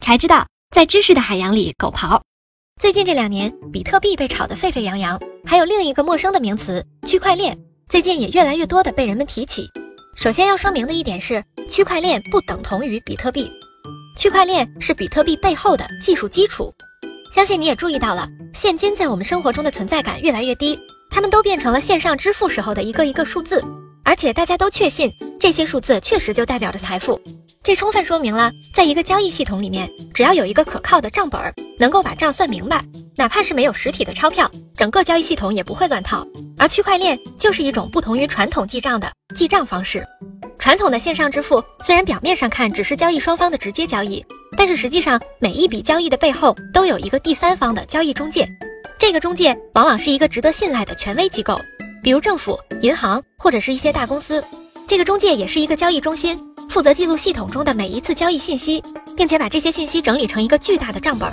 才知道，在知识的海洋里狗刨。最近这两年，比特币被炒得沸沸扬扬，还有另一个陌生的名词——区块链，最近也越来越多的被人们提起。首先要说明的一点是，区块链不等同于比特币，区块链是比特币背后的技术基础。相信你也注意到了，现金在我们生活中的存在感越来越低，它们都变成了线上支付时候的一个一个数字，而且大家都确信这些数字确实就代表着财富。这充分说明了，在一个交易系统里面，只要有一个可靠的账本，能够把账算明白，哪怕是没有实体的钞票，整个交易系统也不会乱套。而区块链就是一种不同于传统记账的记账方式。传统的线上支付虽然表面上看只是交易双方的直接交易，但是实际上每一笔交易的背后都有一个第三方的交易中介，这个中介往往是一个值得信赖的权威机构，比如政府、银行或者是一些大公司。这个中介也是一个交易中心。负责记录系统中的每一次交易信息，并且把这些信息整理成一个巨大的账本。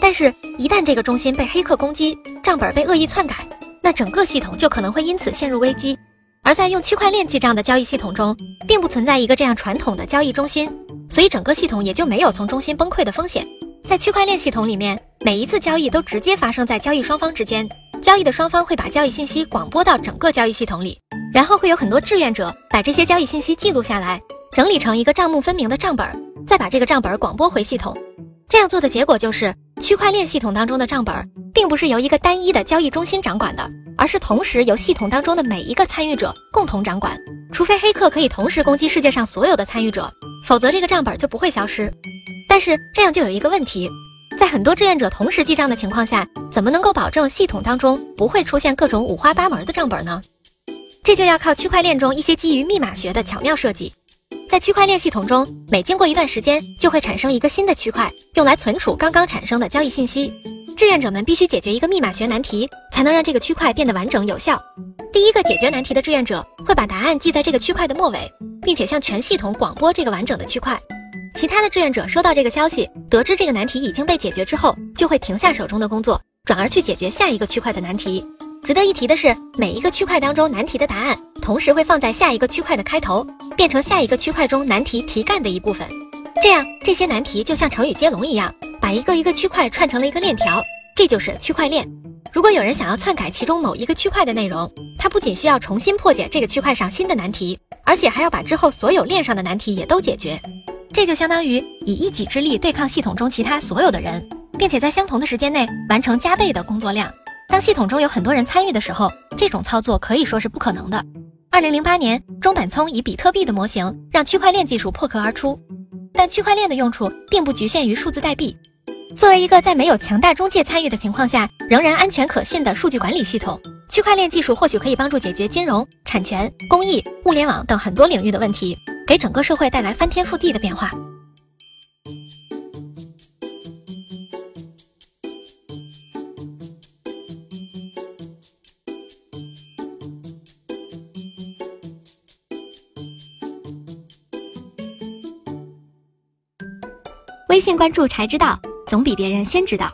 但是，一旦这个中心被黑客攻击，账本被恶意篡改，那整个系统就可能会因此陷入危机。而在用区块链记账的交易系统中，并不存在一个这样传统的交易中心，所以整个系统也就没有从中心崩溃的风险。在区块链系统里面，每一次交易都直接发生在交易双方之间，交易的双方会把交易信息广播到整个交易系统里，然后会有很多志愿者把这些交易信息记录下来。整理成一个账目分明的账本，再把这个账本广播回系统。这样做的结果就是，区块链系统当中的账本并不是由一个单一的交易中心掌管的，而是同时由系统当中的每一个参与者共同掌管。除非黑客可以同时攻击世界上所有的参与者，否则这个账本就不会消失。但是这样就有一个问题，很多志愿者同时记账的情况下，怎么能够保证系统当中不会出现各种五花八门的账本呢？这就要靠区块链中一些基于密码学的巧妙设计。在区块链系统中，每经过一段时间，就会产生一个新的区块，用来存储刚刚产生的交易信息。志愿者们必须解决一个密码学难题，才能让这个区块变得完整有效。第一个解决难题的志愿者会把答案记在这个区块的末尾，并且向全系统广播这个完整的区块。其他的志愿者收到这个消息，得知这个难题已经被解决之后，就会停下手中的工作，转而去解决下一个区块的难题。值得一提的是，每一个区块当中难题的答案，同时会放在下一个区块的开头，变成下一个区块中难题题干的一部分。这样，这些难题就像成语接龙一样，把一个一个区块串成了一个链条，这就是区块链。如果有人想要篡改其中某一个区块的内容，他不仅需要重新破解这个区块上新的难题，而且还要把之后所有链上的难题也都解决。这就相当于以一己之力对抗系统中其他所有的人，并且在相同的时间内完成加倍的工作量。当系统中有很多人参与的时候，这种操作可以说是不可能的。二零零八年，中本聪以比特币的模型让区块链技术破壳而出。但区块链的用处并不局限于数字代币。作为一个在没有强大中介参与的情况下仍然安全可信的数据管理系统，区块链技术或许可以帮助解决金融、产权、公益、物联网等很多领域的问题，给整个社会带来翻天覆地的变化。微信关注才知道，总比别人先知道。